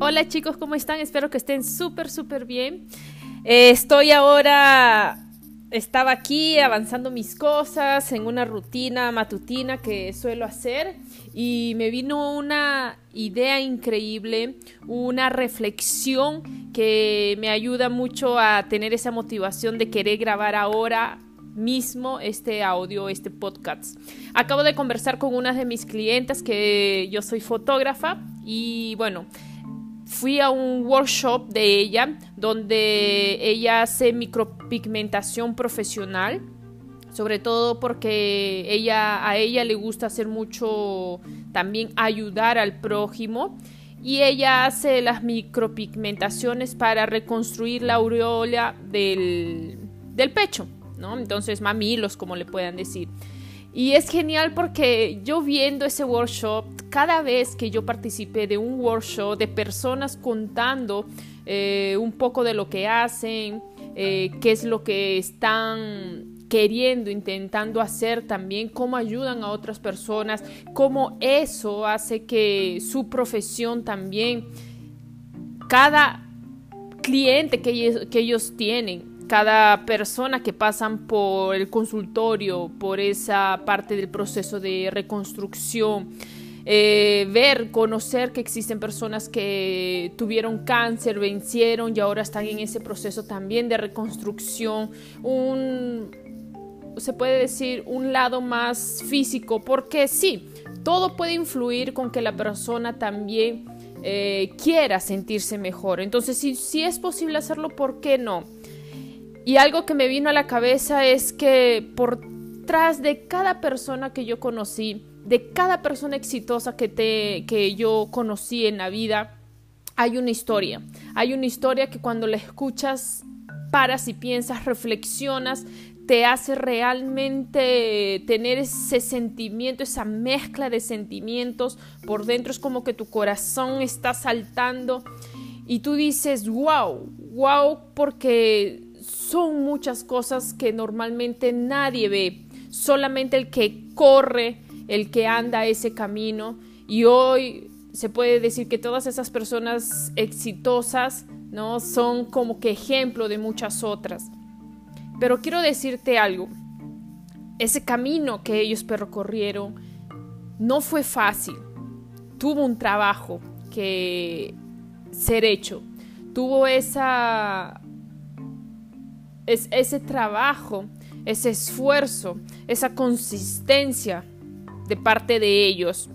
Hola chicos, ¿cómo están? Espero que estén súper, súper bien. Eh, estoy ahora, estaba aquí avanzando mis cosas en una rutina matutina que suelo hacer y me vino una idea increíble, una reflexión que me ayuda mucho a tener esa motivación de querer grabar ahora mismo este audio, este podcast. Acabo de conversar con una de mis clientes que yo soy fotógrafa y bueno, fui a un workshop de ella donde ella hace micropigmentación profesional, sobre todo porque ella a ella le gusta hacer mucho también ayudar al prójimo y ella hace las micropigmentaciones para reconstruir la aureola del, del pecho. ¿no? Entonces, mamilos, como le puedan decir. Y es genial porque yo viendo ese workshop, cada vez que yo participé de un workshop de personas contando eh, un poco de lo que hacen, eh, qué es lo que están queriendo, intentando hacer también, cómo ayudan a otras personas, cómo eso hace que su profesión también, cada cliente que que ellos tienen, cada persona que pasan por el consultorio, por esa parte del proceso de reconstrucción, eh, ver, conocer que existen personas que tuvieron cáncer, vencieron y ahora están en ese proceso también de reconstrucción, un, se puede decir, un lado más físico, porque sí, todo puede influir con que la persona también eh, quiera sentirse mejor. Entonces, si, si es posible hacerlo, ¿por qué no? Y algo que me vino a la cabeza es que por tras de cada persona que yo conocí, de cada persona exitosa que, te, que yo conocí en la vida, hay una historia. Hay una historia que cuando la escuchas, paras y piensas, reflexionas, te hace realmente tener ese sentimiento, esa mezcla de sentimientos por dentro. Es como que tu corazón está saltando y tú dices, wow, wow, porque son muchas cosas que normalmente nadie ve, solamente el que corre, el que anda ese camino. Y hoy se puede decir que todas esas personas exitosas, ¿no? Son como que ejemplo de muchas otras. Pero quiero decirte algo. Ese camino que ellos percorrieron no fue fácil. Tuvo un trabajo que ser hecho. Tuvo esa es ese trabajo, ese esfuerzo, esa consistencia de parte de ellos.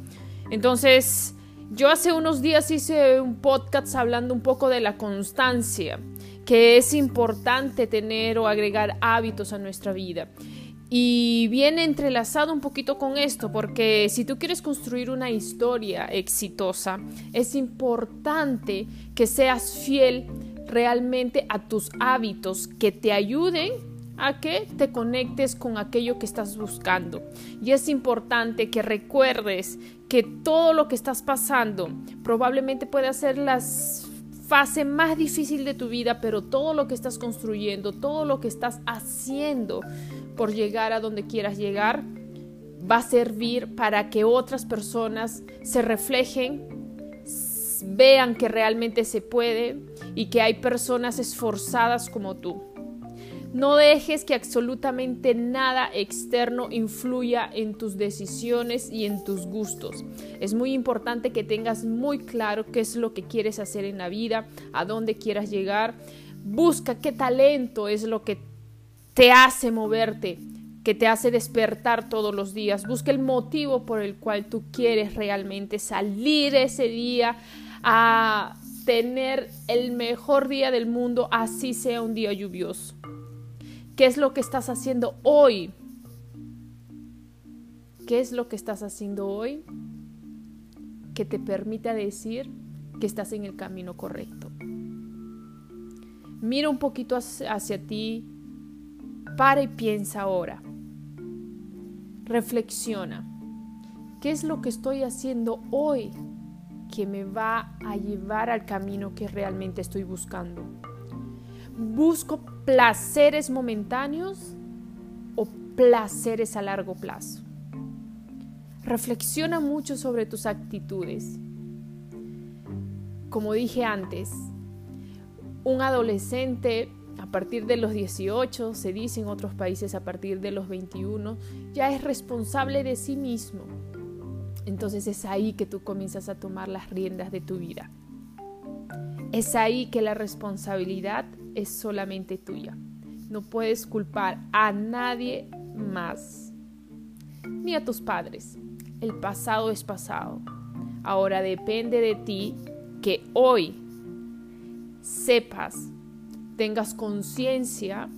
Entonces, yo hace unos días hice un podcast hablando un poco de la constancia, que es importante tener o agregar hábitos a nuestra vida. Y viene entrelazado un poquito con esto, porque si tú quieres construir una historia exitosa, es importante que seas fiel realmente a tus hábitos que te ayuden a que te conectes con aquello que estás buscando. Y es importante que recuerdes que todo lo que estás pasando probablemente puede ser la fase más difícil de tu vida, pero todo lo que estás construyendo, todo lo que estás haciendo por llegar a donde quieras llegar, va a servir para que otras personas se reflejen, vean que realmente se puede y que hay personas esforzadas como tú. No dejes que absolutamente nada externo influya en tus decisiones y en tus gustos. Es muy importante que tengas muy claro qué es lo que quieres hacer en la vida, a dónde quieras llegar. Busca qué talento es lo que te hace moverte, que te hace despertar todos los días. Busca el motivo por el cual tú quieres realmente salir ese día a tener el mejor día del mundo, así sea un día lluvioso. ¿Qué es lo que estás haciendo hoy? ¿Qué es lo que estás haciendo hoy que te permita decir que estás en el camino correcto? Mira un poquito hacia, ti, para y piensa ahora. Reflexiona. ¿Qué es lo que estoy haciendo hoy que me va a llevar al camino que realmente estoy buscando. ¿Busco placeres momentáneos o placeres a largo plazo? Reflexiona mucho sobre tus actitudes. como dije antes, un adolescente a partir de los 18, se dice en otros países a partir de los 21, ya es responsable de sí mismo. Entonces es ahí que tú comienzas a tomar las riendas de tu vida. Es ahí que la responsabilidad es solamente tuya. No puedes culpar a nadie más, ni a tus padres. El pasado es pasado. Ahora depende de ti que hoy sepas, tengas conciencia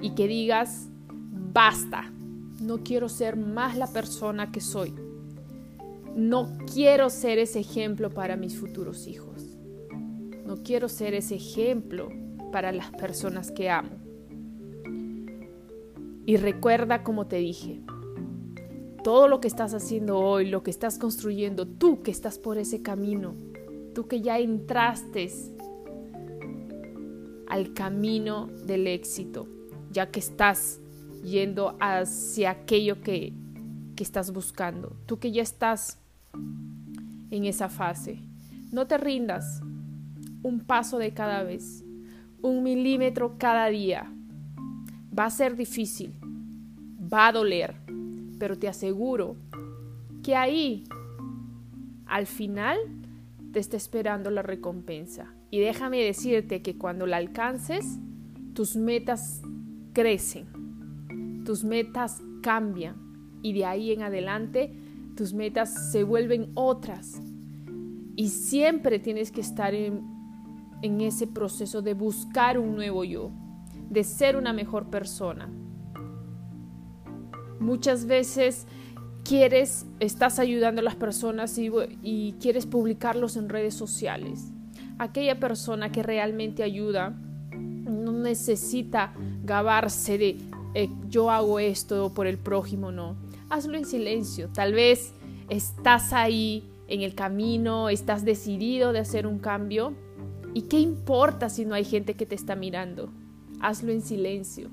y que digas, basta, no quiero ser más la persona que soy. No quiero ser ese ejemplo para mis futuros hijos. No quiero ser ese ejemplo para las personas que amo. Y recuerda como te dije, todo lo que estás haciendo hoy, lo que estás construyendo, tú que estás por ese camino, tú que ya entraste al camino del éxito, ya que estás yendo hacia aquello que, que estás buscando, tú que ya estás en esa fase. No te rindas, un paso de cada vez, un milímetro cada día. Va a ser difícil, va a doler, pero te aseguro que ahí, al final, te está esperando la recompensa. Y déjame decirte que cuando la alcances, tus metas crecen, tus metas cambian y de ahí en adelante tus metas se vuelven otras. Y siempre tienes que estar en, en ese proceso de buscar un nuevo yo, de ser una mejor persona. Muchas veces quieres, estás ayudando a las personas y, quieres publicarlos en redes sociales. Aquella persona que realmente ayuda no necesita gabarse de eh, yo hago esto por el prójimo, no. Hazlo en silencio. Tal vez estás ahí en el camino, estás decidido de hacer un cambio. ¿Y qué importa si no hay gente que te está mirando? Hazlo en silencio.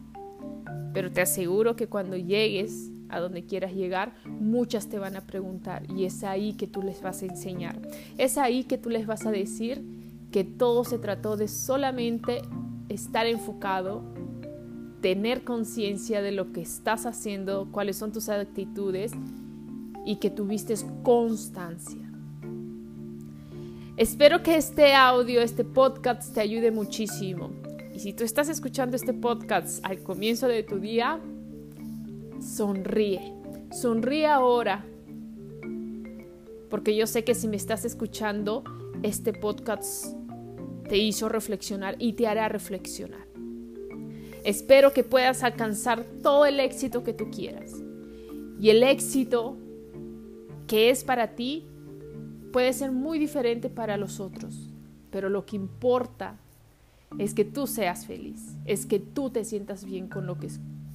Pero te aseguro que cuando llegues a donde quieras llegar, muchas te van a preguntar y es ahí que tú les vas a enseñar. Es ahí que tú les vas a decir que todo se trató de solamente estar enfocado, tener conciencia de lo que estás haciendo, cuáles son tus actitudes y que tuviste constancia. Espero que este audio, este podcast te ayude muchísimo. Y si tú estás escuchando este podcast al comienzo de tu día, sonríe. Sonríe ahora. Porque yo sé que si me estás escuchando, este podcast te hizo reflexionar y te hará reflexionar. Espero que puedas alcanzar todo el éxito que tú quieras. Y el éxito que es para ti puede ser muy diferente para los otros. Pero lo que importa es que tú seas feliz, es que tú te sientas bien con lo que,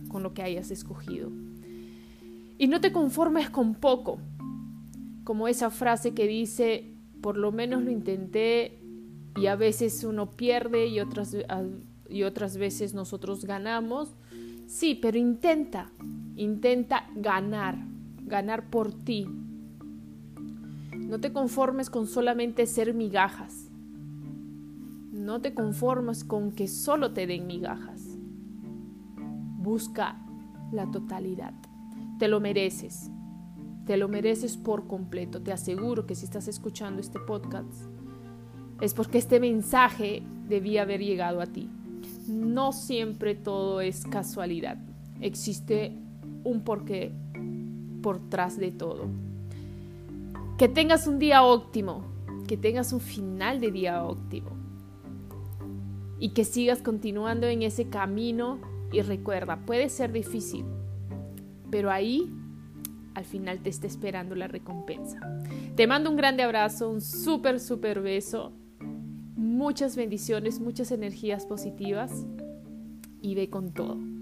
con lo que hayas escogido. Y no te conformes con poco, como esa frase que dice, por lo menos lo intenté y a veces uno pierde y otras, y otras veces nosotros ganamos. Sí, pero intenta, intenta ganar, ganar por ti. No te conformes con solamente ser migajas. No te conformes con que solo te den migajas. Busca la totalidad. Te lo mereces. Te lo mereces por completo. Te aseguro que si estás escuchando este podcast es porque este mensaje debía haber llegado a ti. No siempre todo es casualidad. Existe un porqué por tras de todo. Que tengas un día óptimo, que tengas un final de día óptimo y que sigas continuando en ese camino y recuerda, puede ser difícil, pero ahí al final te está esperando la recompensa. Te mando un grande abrazo, un súper, súper beso, muchas bendiciones, muchas energías positivas y ve con todo.